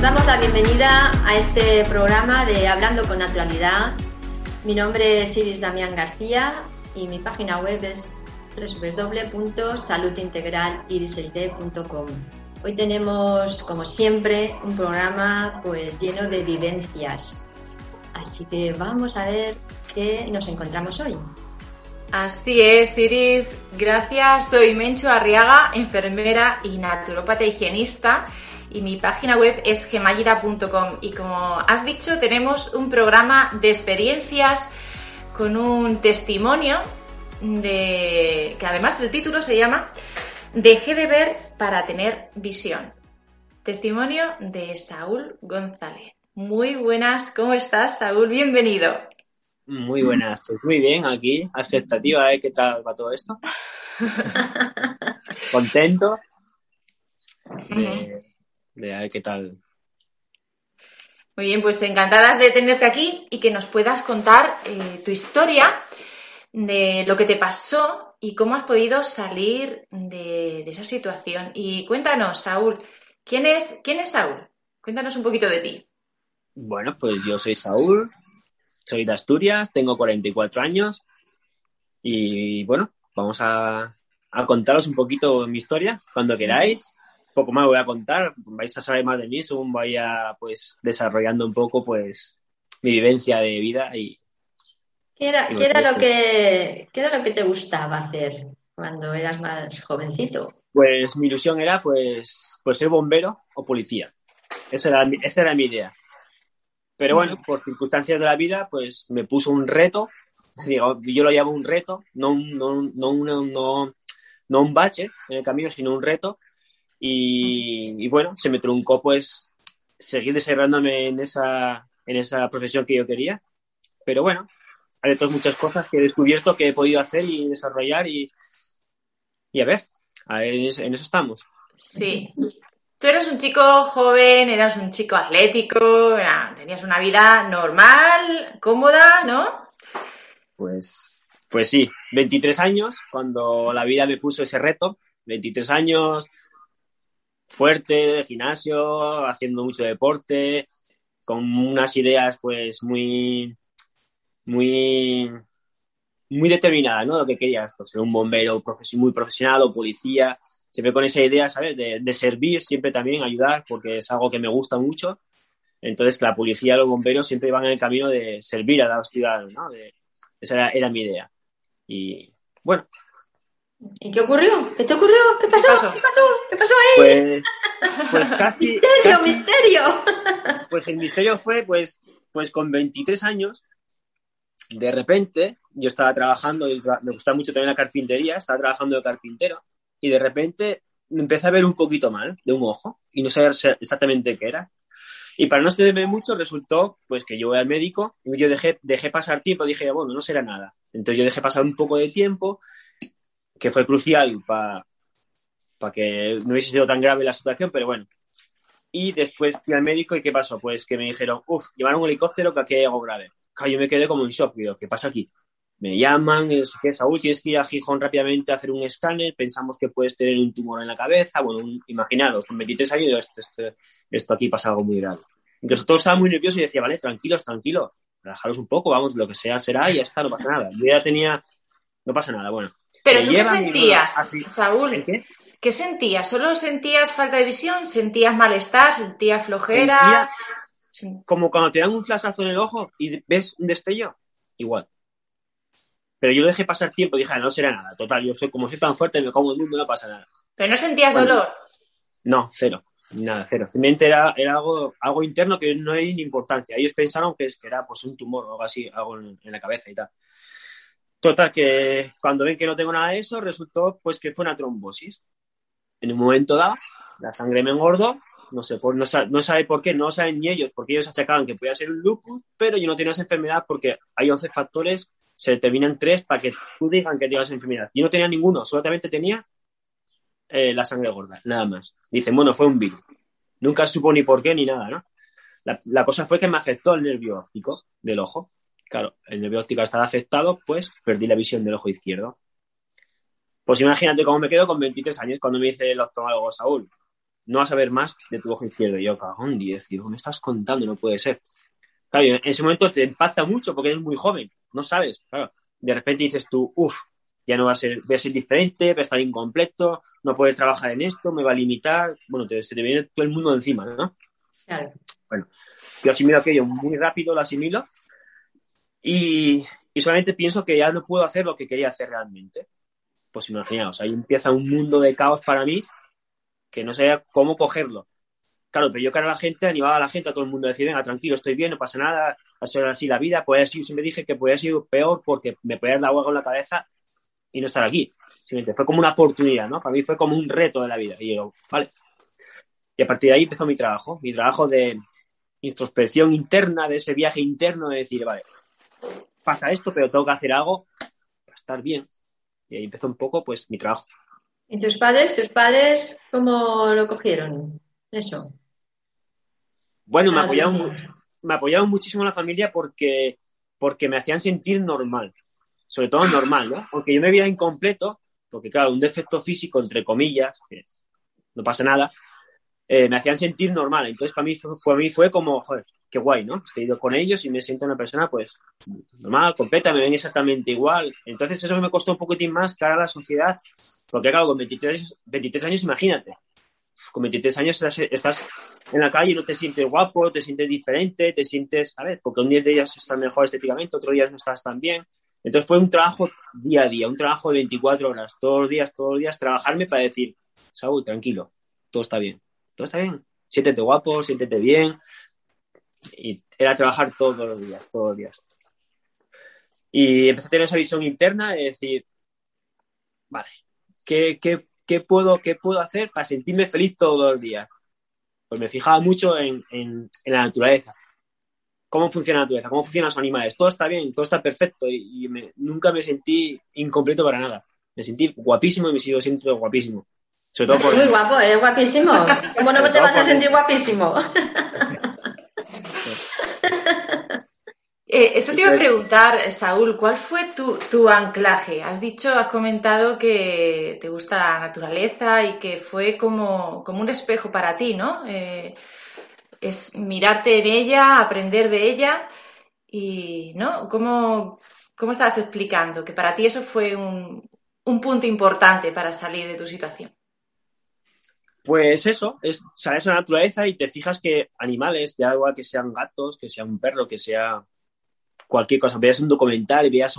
Os damos la bienvenida a este programa de Hablando con Naturalidad. Mi nombre es Iris Damián García y mi página web es www.saludintegraliris6d.com. Hoy tenemos, como siempre, un programa pues lleno de vivencias. Así que vamos a ver qué nos encontramos hoy. Así es, Iris. Gracias. Soy Mencho Arriaga, enfermera y naturópata higienista. Y mi página web es gemayira.com. Y como has dicho, tenemos un programa de experiencias con un testimonio de que además el título se llama Dejé de ver para tener visión. Testimonio de Saúl González. Muy buenas, ¿cómo estás, Saúl? Bienvenido. Muy buenas, pues muy bien aquí, a expectativa, ¿eh? ¿Qué tal va todo esto? Contento de, de a ver qué tal. Muy bien, pues encantadas de tenerte aquí y que nos puedas contar eh, tu historia de lo que te pasó y cómo has podido salir de, de esa situación. Y cuéntanos, Saúl, ¿quién es, ¿quién es Saúl? Cuéntanos un poquito de ti. Bueno, pues yo soy Saúl, soy de Asturias, tengo 44 años y bueno, vamos a, a contaros un poquito mi historia cuando queráis. Poco más voy a contar, vais a saber más de mí según vaya pues desarrollando un poco pues mi vivencia de vida y ¿Qué era, qué era lo que, qué era lo que te gustaba hacer cuando eras más jovencito? pues mi ilusión era pues, pues ser bombero o policía. Esa era, esa era mi idea. Pero bueno, por circunstancias de la vida, pues me puso un reto. Digo, yo lo llamo un reto, no no, no, no, no un bache en el camino, sino un reto. Y, y bueno, se me truncó pues seguir desarrollándome en esa, en esa profesión que yo quería. Pero bueno, hay otras muchas cosas que he descubierto que he podido hacer y desarrollar y, y a ver, a ver, en eso, en eso estamos. Sí. Tú eras un chico joven, eras un chico atlético, era- tenías una vida normal, cómoda, ¿no? Pues, pues sí, 23 años, cuando la vida me puso ese reto, 23 años, fuerte, gimnasio, haciendo mucho deporte, con unas ideas pues muy, muy, muy determinadas, ¿no? Lo que querías, pues ser un bombero profes- muy profesional o policía, siempre con esa idea, ¿sabes? De, de servir, siempre también ayudar, porque es algo que me gusta mucho. Entonces, la policía los bomberos siempre van en el camino de servir a los ciudadanos, ¿no? De- esa era, era mi idea. Y bueno, ¿Y qué ocurrió? ¿Qué te ocurrió? ¿Qué pasó? ¿Qué pasó? ¿Qué pasó? ¿Qué pasó ahí? pues, pues casi, misterio, casi- misterio. pues el misterio fue, pues, pues con 23 años, de repente, yo estaba trabajando, y me gustaba mucho también la carpintería, estaba trabajando de carpintero, y de repente me empecé a ver un poquito mal, de un ojo, y no sabía exactamente qué era. Y para no extenderme mucho, resultó pues que yo voy al médico, y yo dejé, dejé pasar tiempo, dije, bueno, no será nada. Entonces yo dejé pasar un poco de tiempo, que fue crucial para que no hubiese sido tan grave la situación, pero bueno. Y después fui al médico y ¿qué pasó? Pues que me dijeron, uff, llevaron un helicóptero que aquí hay algo grave. Yo me quedé como en shock, digo, ¿qué pasa aquí? Me llaman, es que Saúl, tienes que ir a Gijón rápidamente a hacer un escáner, pensamos que puedes tener un tumor en la cabeza, bueno, un- imaginaros, con 23 años, esto, esto, esto aquí pasa algo muy grave. Entonces todos estaban muy nerviosos y decía, vale, tranquilos, tranquilos, relajaros un poco, vamos, lo que sea será y ya está, no pasa nada. Yo ya tenía, no pasa nada, bueno. Pero tú qué sentías, así- Saúl. ¿qué sentías? ¿Solo sentías falta de visión? ¿Sentías malestar? ¿Sentías flojera? Como cuando te dan un flashazo en el ojo y ves un destello. igual. Pero yo dejé pasar tiempo y dije, ah, no será nada. Total, yo soy como soy tan fuerte, me como el mundo, no pasa nada. ¿Pero no sentías dolor? No, cero. Nada, cero. Simplemente era, era algo, algo interno que no hay ni importancia. Ellos pensaron que era pues un tumor o algo así, algo en, la cabeza y tal. Total, que cuando ven que no tengo nada de eso, resultó pues que fue una trombosis. En un momento dado, la sangre me engordó, no sé, por, no, no sabe por qué, no saben ni ellos, porque ellos achacaban que podía ser un lupus, pero yo no tenía esa enfermedad porque hay 11 factores, se determinan tres para que tú digan que tienes enfermedad. Yo no tenía ninguno, solamente tenía eh, la sangre gorda, nada más. Dicen, bueno, fue un virus. Nunca supo ni por qué ni nada, ¿no? La, cosa fue que me afectó el nervio óptico del ojo. Claro, el nervio óptico estaba afectado, pues perdí la visión del ojo izquierdo. Pues imagínate cómo me quedo con 23 años cuando me dice el oftalmólogo Saúl, no vas a ver más de tu ojo izquierdo. Y yo, cagón, 10, digo, me estás contando? No puede ser. Claro, en ese momento te impacta mucho porque eres muy joven, no sabes. Claro, de repente dices tú, uff, ya no va a ser, voy a ser diferente, va a estar incompleto, no puedes trabajar en esto, me va a limitar, bueno, te, se te viene todo el mundo encima, ¿no? Claro. Bueno, yo asimilo aquello muy rápido, lo asimilo y, y solamente pienso que ya no puedo hacer lo que quería hacer realmente. Pues imaginaos, ahí empieza un mundo de caos para mí que no sabía cómo cogerlo. Claro, pero yo que a la gente, animaba a la gente, a todo el mundo, a decir, venga, tranquilo, estoy bien, no pasa nada, a ser así la vida, pues así, siempre dije que podía ser peor porque me podía dar agua con la cabeza y no estar aquí. Fue como una oportunidad, ¿no? Para mí fue como un reto de la vida. Y yo, vale. Y a partir de ahí empezó mi trabajo, mi trabajo de introspección interna, de ese viaje interno, de decir, vale, pasa esto, pero tengo que hacer algo para estar bien. Y ahí empezó un poco, pues, mi trabajo. ¿Y tus padres, tus padres, cómo lo cogieron? Eso. Bueno, me apoyaron, me apoyaron muchísimo la familia porque, porque me hacían sentir normal sobre todo normal, ¿no? Aunque yo me veía incompleto, porque claro, un defecto físico, entre comillas, no pasa nada, eh, me hacían sentir normal. Entonces, para mí fue, mí fue como, joder, qué guay, ¿no? Estoy ido con ellos y me siento una persona, pues, normal, completa, me ven exactamente igual. Entonces, eso me costó un poquitín más cara a la sociedad, porque claro, con 23, 23 años, imagínate, con 23 años estás, en la calle y no te sientes guapo, te sientes diferente, te sientes, a ver, porque un día de ellas estás mejor estéticamente, otro día no estás tan bien. Entonces fue un trabajo día a día, un trabajo de 24 horas, todos los días, todos los días, trabajarme para decir, Saúl, tranquilo, todo está bien, todo está bien, siéntete guapo, siéntete bien. Y era trabajar todos los días, todos los días. Y empecé a tener esa visión interna de decir, vale, ¿qué, qué, puedo, qué puedo hacer para sentirme feliz todos los días? Pues me fijaba mucho en la naturaleza cómo funciona la naturaleza, cómo funcionan los animales. Todo está bien, todo está perfecto y, nunca me sentí incompleto para nada. Me sentí guapísimo y me sigo siendo guapísimo. Sobre todo por... Muy guapo, eres guapísimo. ¿Cómo no te vas a sentir guapísimo? Eh, eso te iba a preguntar, Saúl, ¿cuál fue tu, anclaje? Has dicho, has comentado que te gusta la naturaleza y que fue como, como un espejo para ti, ¿no? Eh, es mirarte en ella, aprender de ella y, ¿no? ¿Cómo, cómo estabas explicando que para ti eso fue un, punto importante para salir de tu situación? Pues eso, es sales a la naturaleza y te fijas que animales, ya igual que sean gatos, que sea un perro, que sea cualquier cosa, veas un documental y veas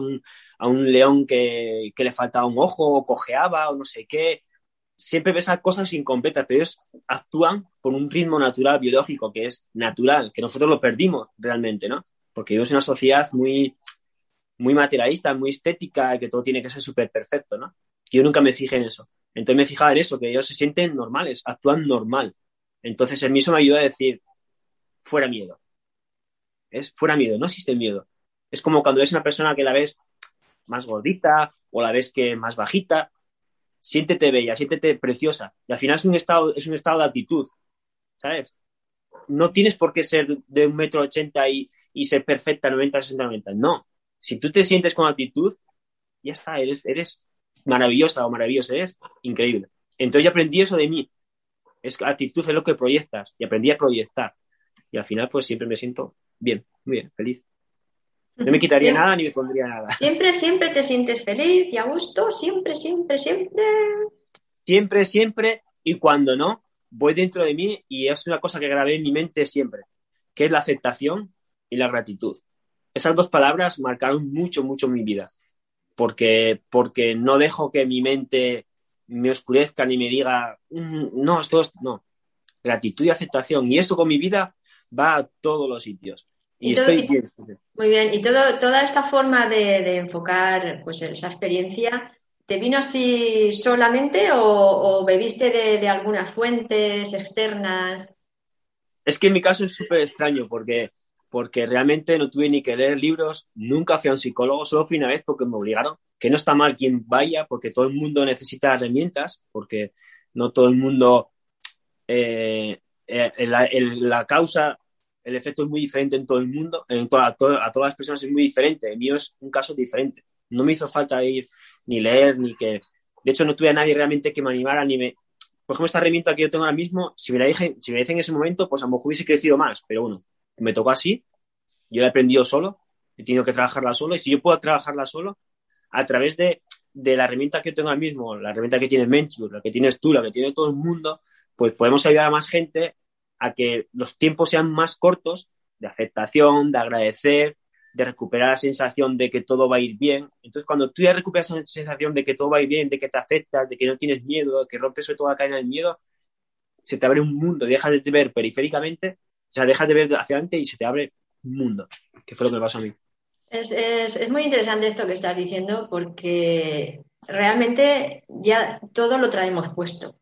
a un león que, que, le faltaba un ojo o cojeaba o no sé qué, siempre ves cosas incompletas, pero ellos actúan con un ritmo natural, biológico, que es natural, que nosotros lo perdimos realmente, ¿no? Porque vivimos en una sociedad muy, muy materialista, muy estética, que todo tiene que ser súper perfecto, ¿no? Yo nunca me fijé en eso. Entonces me fijaba en eso, que ellos se sienten normales, actúan normal. Entonces el mismo me ayudó a decir, fuera miedo. Es fuera miedo, no existe miedo. Es como cuando ves una persona que la ves más gordita o la ves que más bajita, siéntete bella, siéntete preciosa. Y al final es un estado, es un estado de actitud, ¿sabes? No tienes por qué ser de un metro ochenta y, ser perfecta 90, 60, 90. No. Si tú te sientes con actitud, ya está, eres maravillosa o maravilloso, eres increíble. Entonces yo aprendí eso de mí. Es actitud es lo que proyectas y aprendí a proyectar. Y al final pues siempre me siento bien, muy bien, feliz. No me quitaría nada ni me pondría nada. Siempre, siempre te sientes feliz y a gusto, siempre, siempre, siempre. Siempre, siempre. Y cuando no, voy dentro de mí y es una cosa que grabé en mi mente siempre, que es la aceptación y la gratitud. esas dos palabras marcaron mucho, mucho mi vida. Porque, porque no dejo que mi mente me oscurezca ni me diga, mm, no, esto es, no. Gratitud y aceptación. Y eso con mi vida va a todos los sitios. Y, estoy bien. Muy bien. Y todo, toda esta forma de, enfocar pues, esa experiencia, ¿te vino así solamente o, bebiste de, algunas fuentes externas? Es que en mi caso es súper extraño porque, porque realmente no tuve ni que leer libros, nunca fui a un psicólogo, solo fui una vez porque me obligaron, que no está mal quien vaya porque todo el mundo necesita herramientas, porque no todo el mundo, eh, eh, la causa el efecto es muy diferente en todo el mundo, en a, todas las personas es muy diferente. El mío es un caso diferente. No me hizo falta ir ni leer, ni que. De hecho, no tuve a nadie realmente que me animara, ni me. Por ejemplo, esta herramienta que yo tengo ahora mismo, si me la dije, si me dije en ese momento, pues a lo mejor hubiese crecido más. Pero bueno, me tocó así. Yo la he aprendido solo, he tenido que trabajarla solo. Y si yo puedo trabajarla solo, a través de, de la herramienta que tengo ahora mismo, la herramienta que tiene Menchur, la que tienes tú, la que tiene todo el mundo, pues podemos ayudar a más gente a que los tiempos sean más cortos de aceptación, de agradecer, de recuperar la sensación de que todo va a ir bien. Entonces, cuando tú ya recuperas esa sensación de que todo va a ir bien, de que te aceptas, de que no tienes miedo, de que rompes sobre toda la cadena del miedo, se te abre un mundo, dejas de ver periféricamente, sea, dejas de ver hacia adelante y se te abre un mundo, que fue lo que me pasó a mí. Es, es muy interesante esto que estás diciendo porque realmente ya todo lo traemos puesto.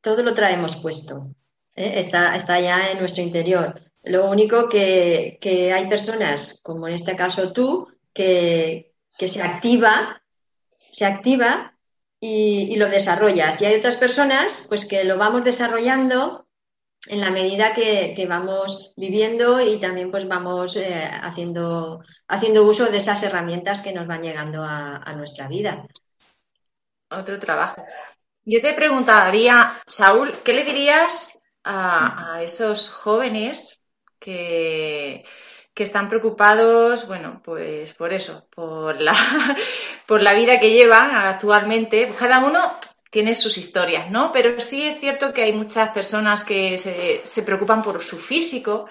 Todo lo traemos puesto. ¿eh? está, está ya en nuestro interior. Lo único que, hay personas, como en este caso tú, que, se activa, se activa y, lo desarrollas. Y hay otras personas, pues que lo vamos desarrollando en la medida que, vamos viviendo y también pues vamos eh, haciendo, haciendo uso de esas herramientas que nos van llegando a, a nuestra vida. Otro trabajo. Yo te preguntaría, Saúl, ¿qué le dirías a, esos jóvenes que, que están preocupados, bueno, pues por eso, por la, por la vida que llevan actualmente. Cada uno tiene sus historias, ¿no? Pero sí es cierto que hay muchas personas que se, preocupan por su físico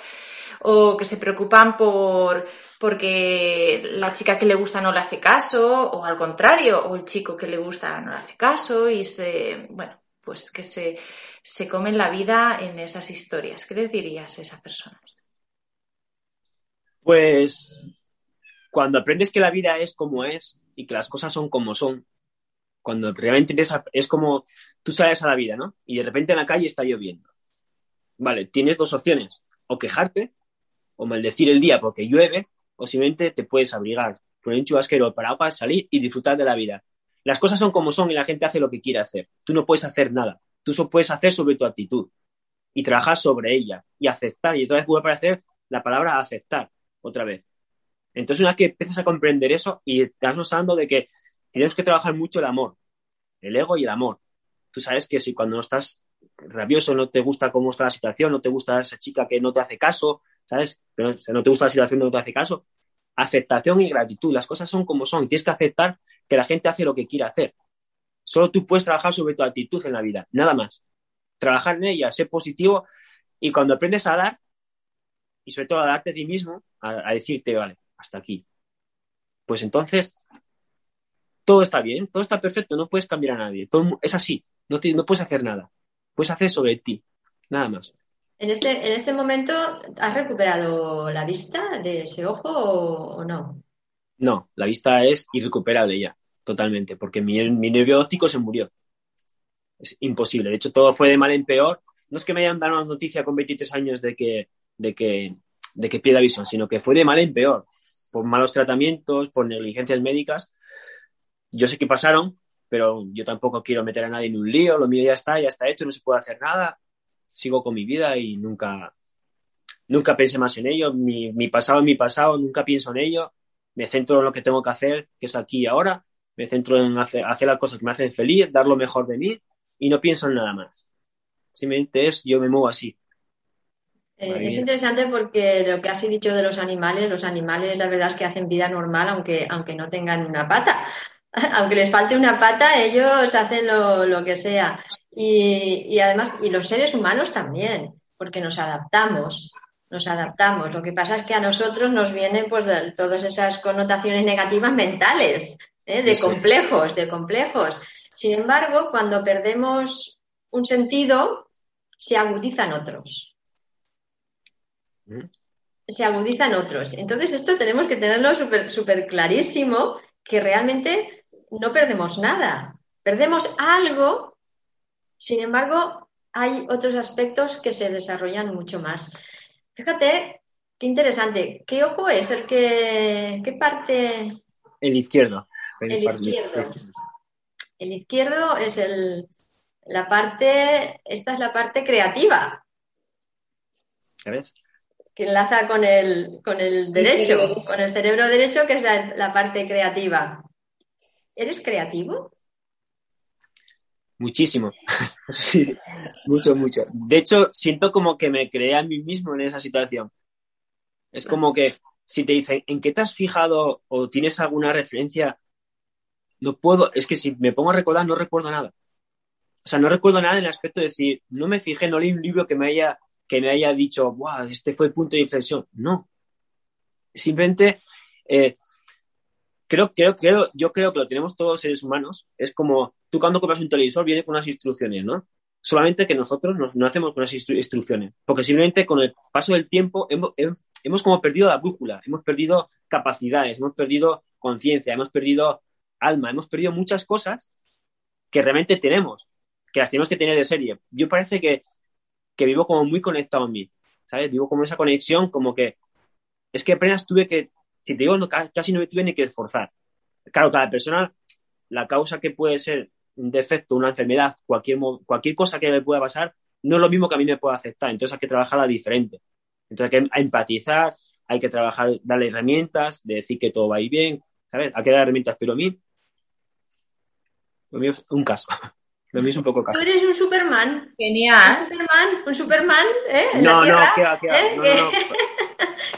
o que se preocupan por porque la chica que le gusta no le hace caso o al contrario, o el chico que le gusta no le hace caso y se, bueno, pues que se, se comen la vida en esas historias. ¿Qué le dirías a esas personas? Pues cuando aprendes que la vida es como es y que las cosas son como son, cuando realmente es como tú sales a la vida, ¿no? Y de repente en la calle está lloviendo. Vale, tienes dos opciones, o quejarte, o maldecir el día porque llueve, o simplemente te puedes abrigar, poner un chubasquero para, salir y disfrutar de la vida. Las cosas son como son y la gente hace lo que quiere hacer. Tú no puedes hacer nada. Tú solo puedes hacer sobre tu actitud y trabajar sobre ella y aceptar. Y otra vez vuelve a aparecer la palabra aceptar otra vez. Entonces, una vez que empiezas a comprender eso y vas notando de que tenemos que trabajar mucho el amor, el ego y el amor. Tú sabes que si cuando no estás rabioso, no te gusta cómo está la situación, no te gusta esa chica que no te hace caso, ¿sabes? Pero no te gusta la situación no te hace caso, aceptación y gratitud. Las cosas son como son. Tienes que aceptar que la gente hace lo que quiere hacer. Solo tú puedes trabajar sobre tu actitud en la vida, nada más. Trabajar en ella, ser positivo y cuando aprendes a dar, y sobre todo a darte a ti mismo, a, decirte, vale, hasta aquí. Pues entonces, todo está bien, todo está perfecto, no puedes cambiar a nadie. Todo, es así, no, no puedes hacer nada. Puedes hacer sobre ti, nada más. En este, en este momento, ¿has recuperado la vista de ese ojo o no? No, la vista es irrecuperable ya totalmente, porque mi, mi nervio óptico se murió. Es imposible. De hecho, todo fue de mal en peor. No es que me hayan dado una noticia con 23 años de que, de que, de que pierda visión, sino que fue de mal en peor. Por malos tratamientos, por negligencias médicas. Yo sé que pasaron, pero yo tampoco quiero meter a nadie en un lío. Lo mío ya está, ya está hecho, no se puede hacer nada. Sigo con mi vida y nunca, nunca pensé más en ello. Mi, mi pasado es mi pasado, nunca pienso en ello. Me centro en lo que tengo que hacer, que es aquí y ahora me centro en hacer, las cosas que me hacen feliz, dar lo mejor de mí y no pienso en nada más. Simplemente es, yo me muevo así. Eh, es interesante porque lo que has dicho de los animales, los animales la verdad es que hacen vida normal aunque, aunque no tengan una pata. aunque les falte una pata, ellos hacen lo, que sea. Y, y, además, y los seres humanos también, porque nos adaptamos. nos adaptamos. Lo que pasa es que a nosotros nos vienen pues todas esas connotaciones negativas mentales, ¿eh? de complejos, de complejos. Sin embargo, cuando perdemos un sentido, se agudizan otros. ¿Mm? Se agudizan otros. Entonces, esto tenemos que tenerlo súper clarísimo, que realmente no perdemos nada. Perdemos algo, sin embargo, hay otros aspectos que se desarrollan mucho más. Fíjate, qué interesante. ¿Qué ojo es el que, qué parte? El izquierdo. El, izquierdo. El izquierdo es el, la parte, esta es la parte creativa. ¿Sabes? Que enlaza con el, con el derecho, con el cerebro derecho, que es la, la parte creativa. ¿Eres creativo? Muchísimo. sí, mucho, mucho. De hecho, siento como que me creé a mí mismo en esa situación. Es como que si te dicen, ¿en qué te has fijado o tienes alguna referencia? No puedo, es que si me pongo a recordar, no recuerdo nada. O sea, no recuerdo nada en el aspecto de decir, no me fijé, no leí un libro que me haya, que me haya dicho, wow, este fue el punto de inflexión. No. Simplemente eh, creo, creo, creo, yo creo que lo tenemos todos los seres humanos. Es como tú cuando compras un televisor viene con unas instrucciones, ¿no? Solamente que nosotros no, hacemos con esas instrucciones, porque simplemente con el paso del tiempo hemos, hemos como perdido la brújula, hemos perdido capacidades, hemos perdido conciencia, hemos perdido alma, hemos perdido muchas cosas que realmente tenemos, que las tenemos que tener de serie. Yo parece que, que vivo como muy conectado a mí, ¿sabes? Vivo como esa conexión, como que es que apenas tuve que si te digo, casi no me tuve ni que esforzar. Claro, cada persona, la causa que puede ser un defecto, una enfermedad, cualquier, cualquier cosa que me pueda pasar, no es lo mismo que a mí me pueda afectar. Entonces hay que trabajarla diferente. Entonces hay que empatizar, hay que trabajar, darle herramientas, de decir que todo va a ir bien, ¿sabes? Hay que dar herramientas, pero a mí, lo mío es un caso. Lo mío es un poco caso. Tú eres un Superman. Genial. Un Superman, un Superman, ¿eh? no, no, queda, queda. ¿Eh? No, no,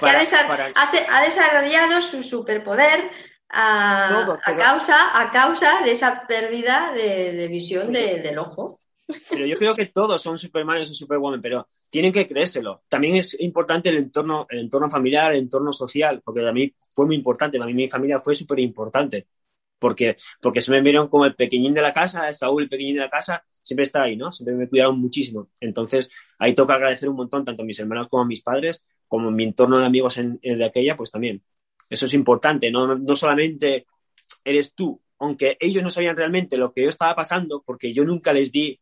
que ha, desarrollado su superpoder a, causa, a causa de esa pérdida de, visión del ojo. Pero yo creo que todos son Superman o Superwoman, pero tienen que creérselo. También es importante el entorno, el entorno familiar, el entorno social, porque a mí fue muy importante, a mí mi familia fue súper importante. Porque, porque se me vieron como el pequeñín de la casa, Saúl, el pequeñín de la casa, siempre está ahí, ¿no? Siempre me cuidaron muchísimo. Entonces, ahí toca agradecer un montón, tanto a mis hermanos como a mis padres, como mi entorno de amigos en, de aquella, pues también. Eso es importante, no, no solamente eres tú, aunque ellos no sabían realmente lo que yo estaba pasando, porque yo nunca les di,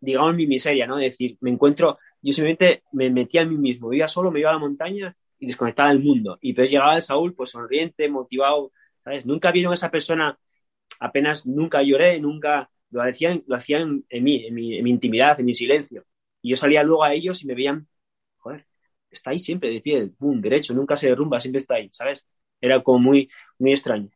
digamos, mi miseria, ¿no? Es decir, me encuentro, yo simplemente me metía en mí mismo, iba solo, me iba a la montaña y desconectaba del mundo. Y pues llegaba el Saúl, pues sonriente, motivado, ¿sabes? Nunca vieron a esa persona, apenas nunca lloré, nunca lo hacían, lo hacían en mí, en mi, en mi intimidad, en mi silencio. Y yo salía luego a ellos y me veían, está ahí siempre de pie, boom, derecho, nunca se derrumba, siempre está ahí, ¿sabes? Era como muy, muy extraño.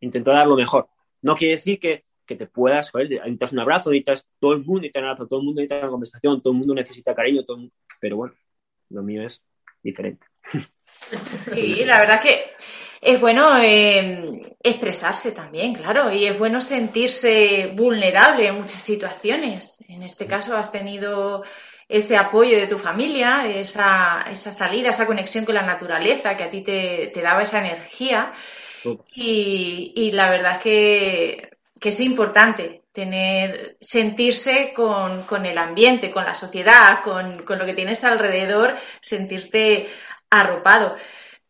Intentó dar lo mejor. No quiere decir que, que te puedas, joder, necesitas un abrazo, necesitas todo el mundo necesita un abrazo, todo el mundo necesita una conversación, todo el mundo necesita cariño, todo pero bueno, lo mío es diferente. Sí, la verdad que es bueno eh, expresarse también, claro, y es bueno sentirse vulnerable en muchas situaciones. En este caso has tenido ese apoyo de tu familia, esa, esa salida, esa conexión con la naturaleza que a ti te, daba esa energía. Y, la verdad es que, es importante tener, sentirse con, el ambiente, con la sociedad, con, lo que tienes alrededor, sentirte arropado,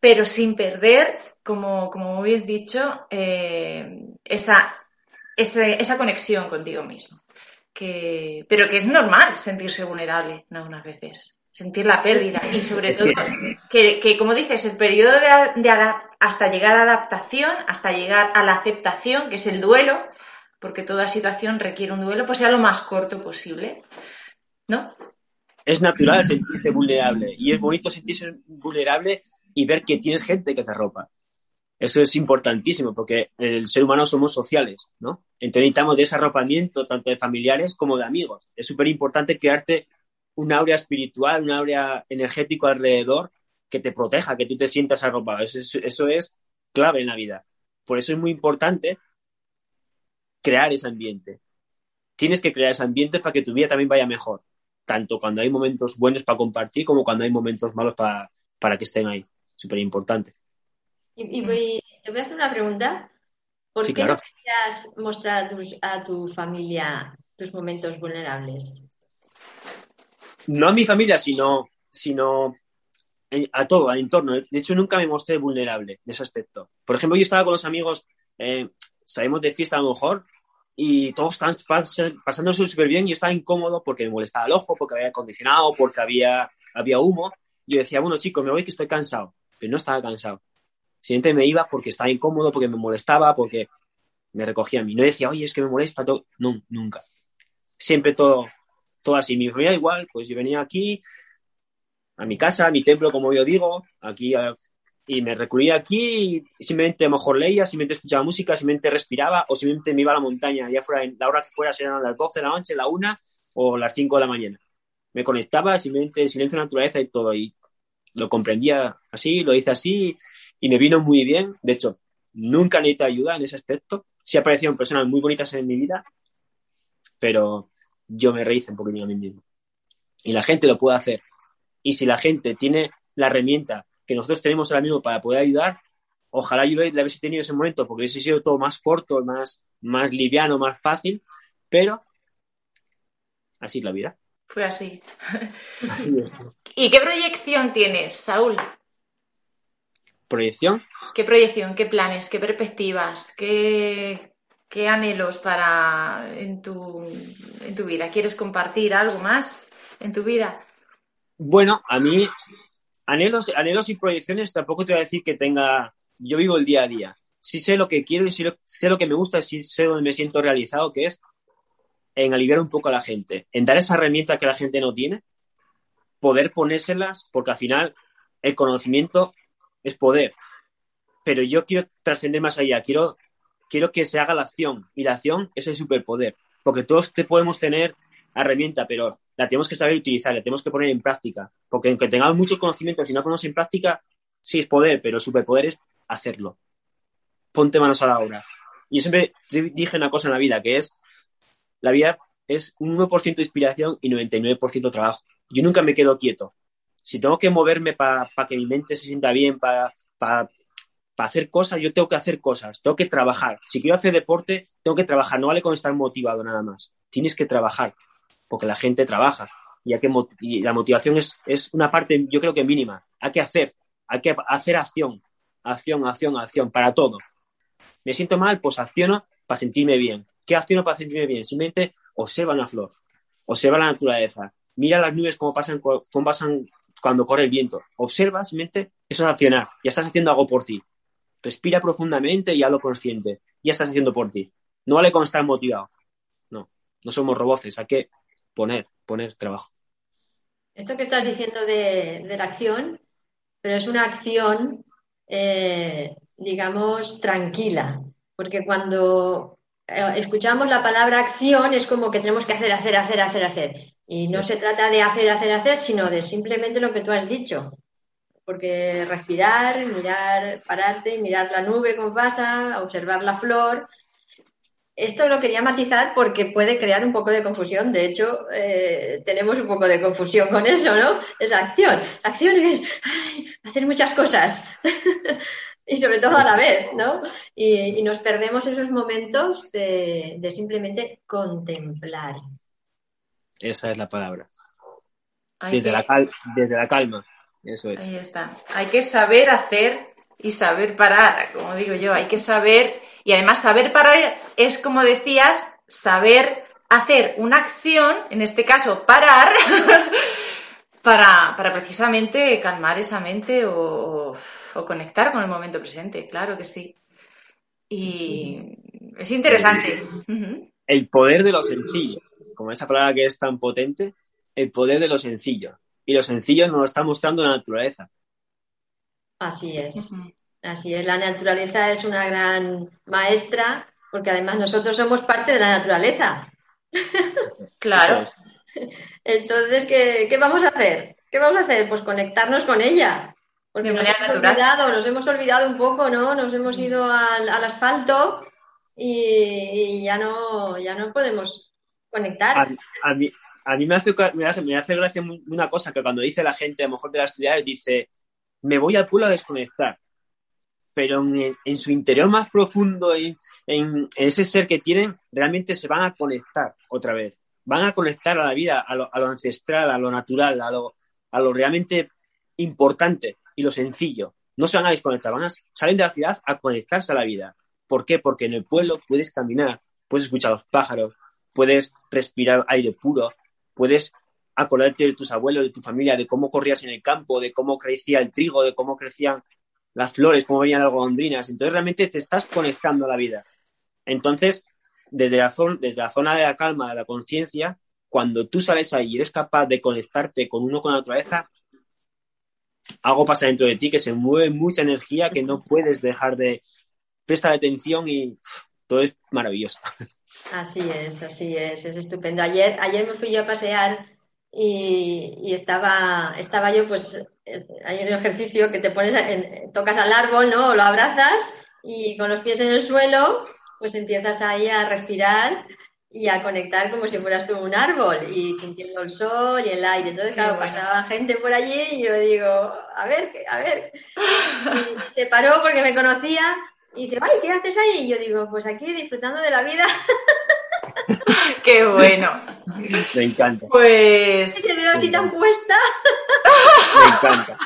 pero sin perder, como, como muy bien dicho, eh, esa, esa conexión contigo mismo que, pero que es normal sentirse vulnerable algunas veces, sentir la pérdida y sobre todo que, como dices, el periodo de, hasta llegar a adaptación, hasta llegar a la aceptación, que es el duelo, porque toda situación requiere un duelo, pues sea lo más corto posible, ¿no? Es natural sentirse vulnerable y es bonito sentirse vulnerable y ver que tienes gente que te arropa. Eso es importantísimo porque el ser humano somos sociales, ¿no? Entonces necesitamos ese arropamiento tanto de familiares como de amigos. Es súper importante crearte un aura espiritual, un aura energético alrededor que te proteja, que tú te sientas arropado. Eso, eso es clave en la vida. Por eso es muy importante crear ese ambiente. Tienes que crear ese ambiente para que tu vida también vaya mejor. tanto cuando hay momentos buenos para compartir como cuando hay momentos malos para, para que estén ahí. Súper importante. Y, voy, te voy a hacer una pregunta. ¿Por qué no querías mostrar a, tu familia tus momentos vulnerables? No a mi familia, sino, sino a todo, al entorno. De hecho, nunca me mostré vulnerable en ese aspecto. Por ejemplo, yo estaba con los amigos, eh, salimos de fiesta a lo mejor, y todos estaban pasándose súper bien y yo estaba incómodo porque me molestaba el ojo, porque había acondicionado, porque había, había humo. Y yo decía, bueno, chicos, me voy que estoy cansado. Pero no estaba cansado. Simplemente me iba porque estaba incómodo, porque me molestaba, porque me recogía a mí. No decía, oye, es que me molesta todo. No, nunca. Siempre todo, todo así. Mi familia igual, pues yo venía aquí, a mi casa, a mi templo, como yo digo, aquí y me recluía aquí y simplemente mejor leía, simplemente escuchaba música, simplemente respiraba o simplemente me iba a la montaña, ya fuera la hora que fuera, eran las 12 de la noche, la 1 o las 5 de la mañana. Me conectaba simplemente silencio de naturaleza y todo y lo comprendía así, lo hice así y me vino muy bien. De hecho, nunca necesité ayuda en ese aspecto. Sí aparecieron personas muy bonitas en mi vida, pero yo me rehice un poquito a mí mismo. Y la gente lo puede hacer. Y si la gente tiene la herramienta que nosotros tenemos ahora mismo para poder ayudar, ojalá yo la hubiese tenido ese momento porque hubiese sido todo más corto, más, más liviano, más fácil, pero así es la vida. Fue así. ¿Y qué proyección tienes, Saúl? ¿Proyección? ¿Qué proyección? ¿Qué planes? ¿Qué perspectivas? ¿Qué, qué anhelos para en tu, en tu vida? ¿Quieres compartir algo más en tu vida? Bueno, a mí, anhelos, anhelos y proyecciones tampoco te voy a decir que tenga. Yo vivo el día a día. Sí sé lo que quiero y sé lo que me gusta, sí sé dónde me siento realizado, que es en aliviar un poco a la gente, en dar esa herramienta que la gente no tiene, poder ponérselas, porque al final el conocimiento es poder. Pero yo quiero trascender más allá, quiero, quiero que se haga la acción, y la acción es el superpoder, porque todos te podemos tener herramienta, pero la tenemos que saber utilizar, la tenemos que poner en práctica. Porque aunque tengamos muchos conocimientos y no ponemos en práctica, sí es poder, pero superpoder es hacerlo. Ponte manos a la obra. Y yo siempre dije una cosa en la vida, que es, la vida es un 1% de inspiración y 99% trabajo. Yo nunca me quedo quieto. Si tengo que moverme para que mi mente se sienta bien, para hacer cosas, yo tengo que hacer cosas, tengo que trabajar. Si quiero hacer deporte, tengo que trabajar. No vale con estar motivado nada más. Tienes que trabajar porque la gente trabaja y, que, la motivación es, una parte, yo creo que mínima. Hay que hacer, hay que hacer acción, acción, acción, acción, para todo. Me siento mal, pues acciono para sentirme bien. ¿Qué acciono para sentirme bien? Simplemente observa una flor, observa la naturaleza, mira las nubes cómo pasan, cómo pasan cuando corre el viento. Observa, simplemente, eso es accionar. Ya estás haciendo algo por ti. Respira profundamente y hazlo consciente. Ya estás haciendo por ti. No vale con estar motivado. No, no somos roboces. Hay que poner, poner trabajo. Esto que estás diciendo de, la acción, pero es una acción, eh, digamos, tranquila, porque cuando eh, escuchamos la palabra acción es como que tenemos que hacer, hacer, hacer, hacer, hacer. Y no se trata de hacer, hacer, hacer, sino de simplemente lo que tú has dicho. Porque respirar, mirar, pararte, mirar la nube como pasa, observar la flor, esto lo quería matizar porque puede crear un poco de confusión. De hecho, eh, tenemos un poco de confusión con eso, ¿no? Esa acción. La acción es hacer muchas cosas. y sobre todo a la vez, ¿no? Y, nos perdemos esos momentos de, simplemente contemplar. Esa es la palabra. Desde, la desde la calma. Eso es. Ahí está. Hay que saber hacer y saber parar, como digo yo. Hay que saber y además saber parar es, como decías, saber hacer una acción, en este caso parar, para, precisamente calmar esa mente o, conectar con el momento presente, claro que sí. Y es interesante. El poder de lo sencillo, como esa palabra que es tan potente, el poder de lo sencillo. Y lo sencillo nos lo está mostrando la naturaleza. Así es. Así es, la naturaleza es una gran maestra porque además nosotros somos parte de la naturaleza. Claro. Entonces, ¿qué, vamos a hacer? ¿Qué vamos a hacer? Pues conectarnos con ella. Porque nos hemos, olvidado, nos hemos olvidado un poco, ¿no? Nos hemos ido al, asfalto y, ya no ya no podemos conectar. A, mí, a mí me hace, me hace, me hace gracia una cosa que cuando dice la gente, a lo mejor de las ciudades, dice, me voy al pueblo a desconectar. Pero en, su interior más profundo, en, en, ese ser que tienen, realmente se van a conectar otra vez. Van a conectar a la vida, a lo, ancestral, a lo natural, a lo, a lo realmente importante y lo sencillo. No se van a desconectar, van a, salen de la ciudad a conectarse a la vida. ¿Por qué? Porque en el pueblo puedes caminar, puedes escuchar los pájaros, puedes respirar aire puro, puedes acordarte de tus abuelos, de tu familia, de cómo corrías en el campo, de cómo crecía el trigo, de cómo crecían las flores, cómo venían las golondrinas. Entonces realmente te estás conectando a la vida. Entonces, desde la, zona, desde la zona de la calma, de la conciencia, cuando tú sales ahí y eres capaz de conectarte con uno con la naturaleza, algo pasa dentro de ti que se mueve mucha energía que no puedes dejar de prestar atención y todo es maravilloso. Así es, así es, es estupendo. Ayer, ayer me fui yo a pasear y, estaba, estaba yo, pues, hay un ejercicio que te pones, tocas al árbol, ¿no? O lo abrazas y con los pies en el suelo, pues empiezas ahí a respirar y a conectar como si fueras tú un árbol y sintiendo el sol y el aire. Entonces, claro, pasaba gente por allí y yo digo, a ver, a ver. Y se paró porque me conocía y dice, ay, ¿qué haces ahí? Y yo digo, pues aquí disfrutando de la vida. Qué bueno. Me encanta. Pues. te veo así tan puesta. Me encanta.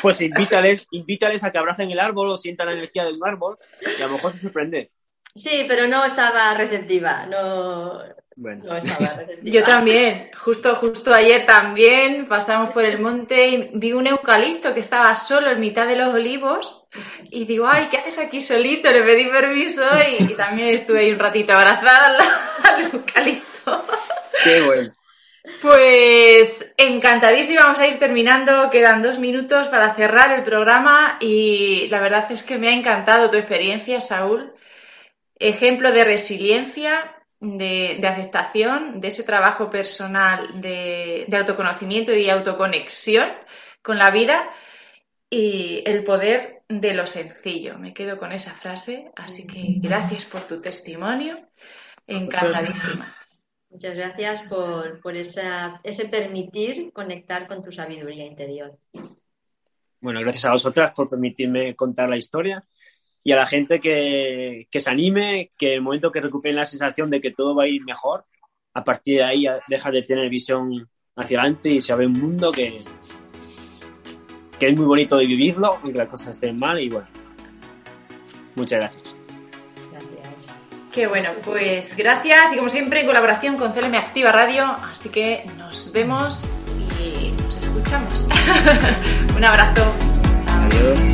Pues invítales, invítales a que abracen el árbol o sientan la energía de un árbol y a lo mejor se sorprende. Sí, pero no estaba receptiva. No, bueno. Yo también, justo, justo ayer también pasamos por el monte y vi un eucalipto que estaba solo en mitad de los olivos y digo, ay, ¿qué haces aquí solito? Le pedí permiso y, también estuve ahí un ratito abrazada al, eucalipto. Qué bueno. Pues encantadísimo, vamos a ir terminando, quedan dos minutos para cerrar el programa y la verdad es que me ha encantado tu experiencia, Saúl. Ejemplo de resiliencia, de, aceptación, de ese trabajo personal de, autoconocimiento y autoconexión con la vida y el poder de lo sencillo. Me quedo con esa frase, así que gracias por tu testimonio, encantadísima. Muchas gracias por, por esa, ese permitir conectar con tu sabiduría interior. Bueno, gracias a vosotras por permitirme contar la historia y a la gente que, se anime, que en el momento que recuperen la sensación de que todo va a ir mejor, a partir de ahí deja de tener visión hacia adelante y se abre un mundo que, que es muy bonito de vivirlo y que las cosas estén mal y bueno, muchas gracias. Gracias. Qué bueno, pues gracias y como siempre en colaboración con CLM Activa Radio, así que nos vemos y nos escuchamos. Un abrazo. Adiós.